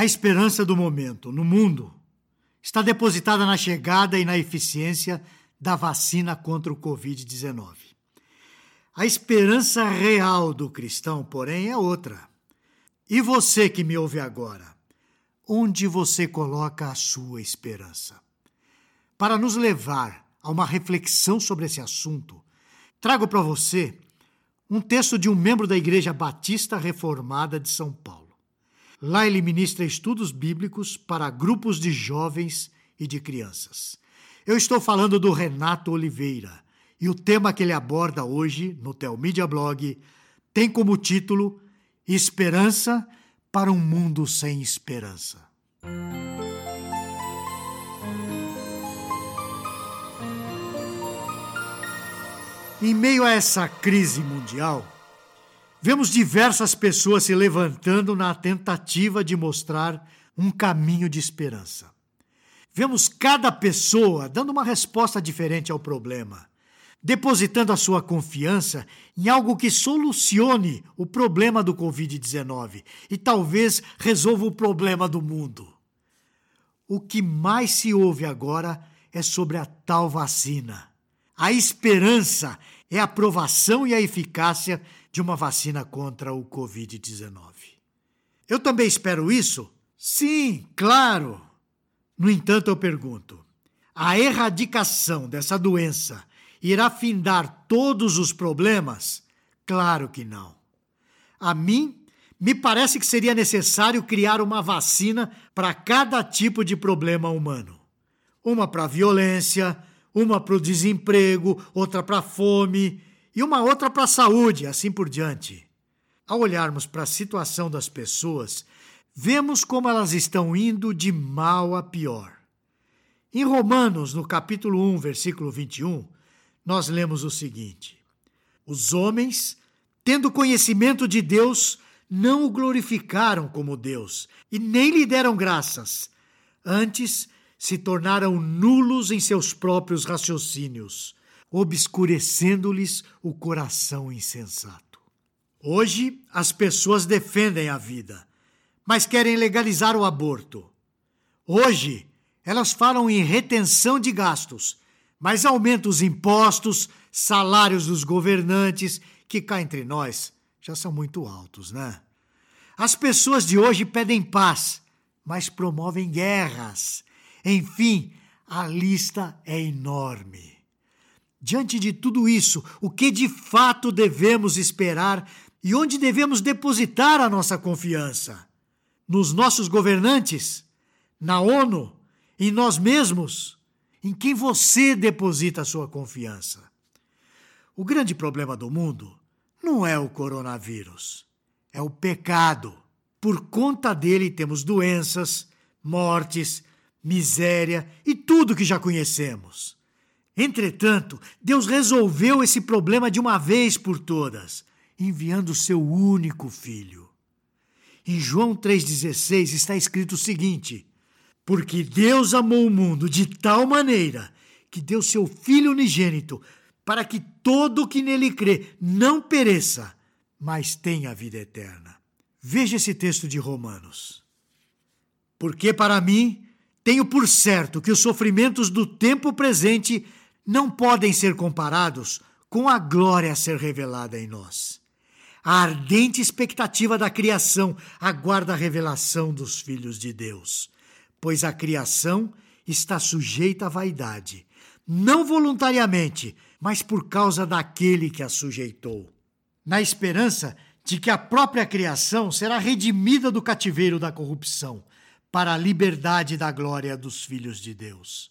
A esperança do momento no mundo está depositada na chegada e na eficiência da vacina contra o Covid-19. A esperança real do cristão, porém, é outra. E você que me ouve agora, onde você coloca a sua esperança? Para nos levar a uma reflexão sobre esse assunto, trago para você um texto de um membro da Igreja Batista Reformada de São Paulo. Lá ele ministra estudos bíblicos para grupos de jovens e de crianças. Eu estou falando do Renato Oliveira e o tema que ele aborda hoje no Telmídia Blog tem como título Esperança para um mundo sem esperança. Em meio a essa crise mundial, vemos diversas pessoas se levantando na tentativa de mostrar um caminho de esperança. Vemos cada pessoa dando uma resposta diferente ao problema, depositando a sua confiança em algo que solucione o problema do Covid-19 e talvez resolva o problema do mundo. O que mais se ouve agora é sobre a tal vacina a esperança é a aprovação e a eficácia de uma vacina contra o Covid-19. Eu também espero isso? Sim, claro. No entanto, eu pergunto: a erradicação dessa doença irá findar todos os problemas? Claro que não. A mim, me parece que seria necessário criar uma vacina para cada tipo de problema humano: uma para a violência, uma para o desemprego, outra para a fome e uma outra para a saúde, assim por diante. Ao olharmos para a situação das pessoas, vemos como elas estão indo de mal a pior. Em Romanos, no capítulo 1, versículo 21, nós lemos o seguinte: Os homens, tendo conhecimento de Deus, não o glorificaram como Deus e nem lhe deram graças. Antes, se tornaram nulos em seus próprios raciocínios, obscurecendo-lhes o coração insensato. Hoje, as pessoas defendem a vida, mas querem legalizar o aborto. Hoje, elas falam em retenção de gastos, mas aumentam os impostos, salários dos governantes, que cá entre nós já são muito altos, né? As pessoas de hoje pedem paz, mas promovem guerras enfim, a lista é enorme. Diante de tudo isso, o que de fato devemos esperar e onde devemos depositar a nossa confiança? Nos nossos governantes? Na ONU? Em nós mesmos? Em quem você deposita a sua confiança? O grande problema do mundo não é o coronavírus, é o pecado. Por conta dele temos doenças, mortes, miséria e tudo que já conhecemos. Entretanto, Deus resolveu esse problema de uma vez por todas, enviando seu único filho. Em João 3,16 está escrito o seguinte: Porque Deus amou o mundo de tal maneira que deu seu Filho unigênito, para que todo o que nele crê não pereça, mas tenha a vida eterna. Veja esse texto de Romanos. Porque para mim tenho por certo que os sofrimentos do tempo presente não podem ser comparados com a glória a ser revelada em nós. A ardente expectativa da criação aguarda a revelação dos filhos de Deus, pois a criação está sujeita à vaidade, não voluntariamente, mas por causa daquele que a sujeitou. Na esperança de que a própria criação será redimida do cativeiro da corrupção para a liberdade da glória dos filhos de Deus.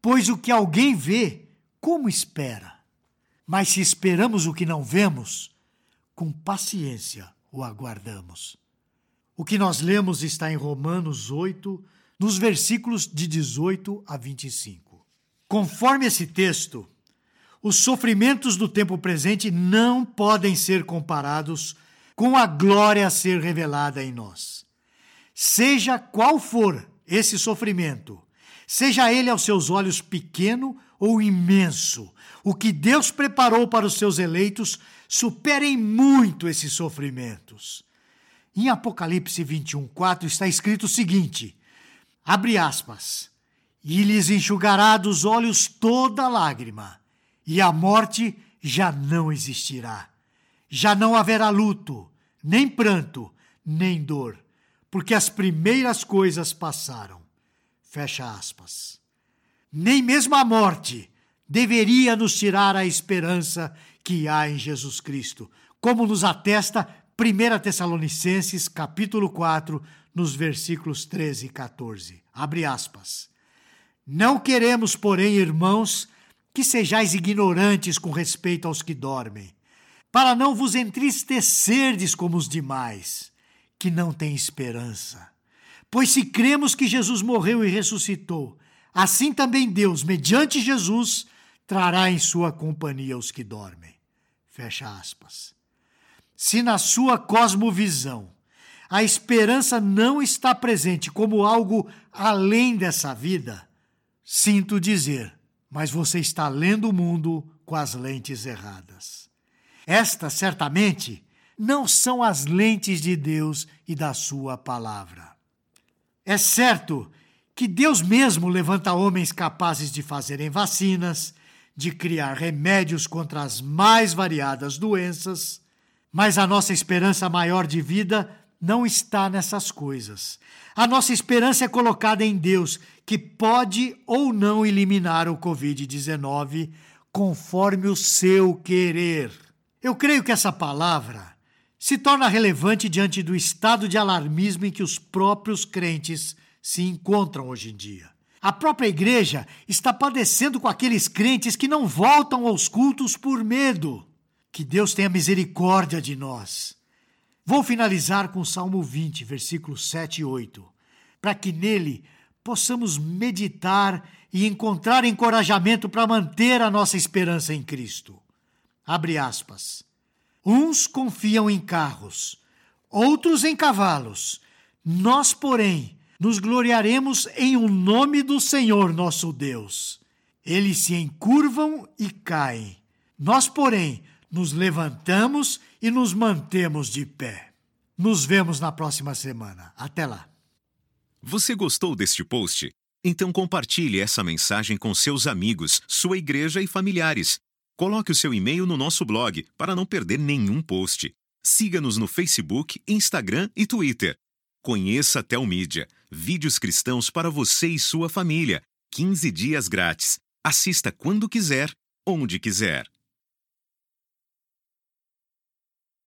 pois o que alguém vê, como espera? Mas se esperamos o que não vemos, com paciência o aguardamos. O que nós lemos está em Romanos 8, nos versículos de 18 a 25. Conforme esse texto, os sofrimentos do tempo presente não podem ser comparados com a glória a ser revelada em nós. Seja qual for esse sofrimento, seja ele aos seus olhos pequeno ou imenso, o que Deus preparou para os seus eleitos superem muito esses sofrimentos. Em Apocalipse 21, 4 está escrito o seguinte: abre aspas, e lhes enxugará dos olhos toda lágrima, e a morte já não existirá. Já não haverá luto, nem pranto, nem dor, porque as primeiras coisas passaram. Fecha aspas. Nem mesmo a morte deveria nos tirar a esperança que há em Jesus Cristo, como nos atesta 1 Tessalonicenses, capítulo 4, nos versículos 13 e 14. Abre aspas. Não queremos, porém, irmãos, que sejais ignorantes com respeito aos que dormem, para não vos entristecerdes como os demais, que não têm esperança. Pois se cremos que Jesus morreu e ressuscitou, assim também Deus, mediante Jesus, trará em sua companhia os que dormem. Fecha aspas. Se na sua cosmovisão a esperança não está presente como algo além dessa vida, sinto dizer, mas você está lendo o mundo com as lentes erradas. Estas, certamente, não são as lentes de Deus e da Sua palavra. É certo que Deus mesmo levanta homens capazes de fazerem vacinas, de criar remédios contra as mais variadas doenças, mas a nossa esperança maior de vida não está nessas coisas. A nossa esperança é colocada em Deus, que pode ou não eliminar o Covid-19 conforme o seu querer. Eu creio que essa palavra se torna relevante diante do estado de alarmismo em que os próprios crentes se encontram hoje em dia. A própria igreja está padecendo com aqueles crentes que não voltam aos cultos por medo. Que Deus tenha misericórdia de nós. Vou finalizar com o Salmo 20, versículos 7 e 8, para que nele possamos meditar e encontrar encorajamento para manter a nossa esperança em Cristo. Abre aspas. Uns confiam em carros, outros em cavalos. Nós, porém, nos gloriaremos em o um nome do Senhor nosso Deus. Eles se encurvam e caem. Nós, porém, nos levantamos e nos mantemos de pé. Nos vemos na próxima semana. Até lá. Você gostou deste post? Então compartilhe essa mensagem com seus amigos, sua igreja e familiares. Coloque o seu e-mail no nosso blog para não perder nenhum post. Siga-nos no Facebook, Instagram e Twitter. Conheça a Telmídia, vídeos cristãos para você e sua família. 15 dias grátis. Assista quando quiser, onde quiser.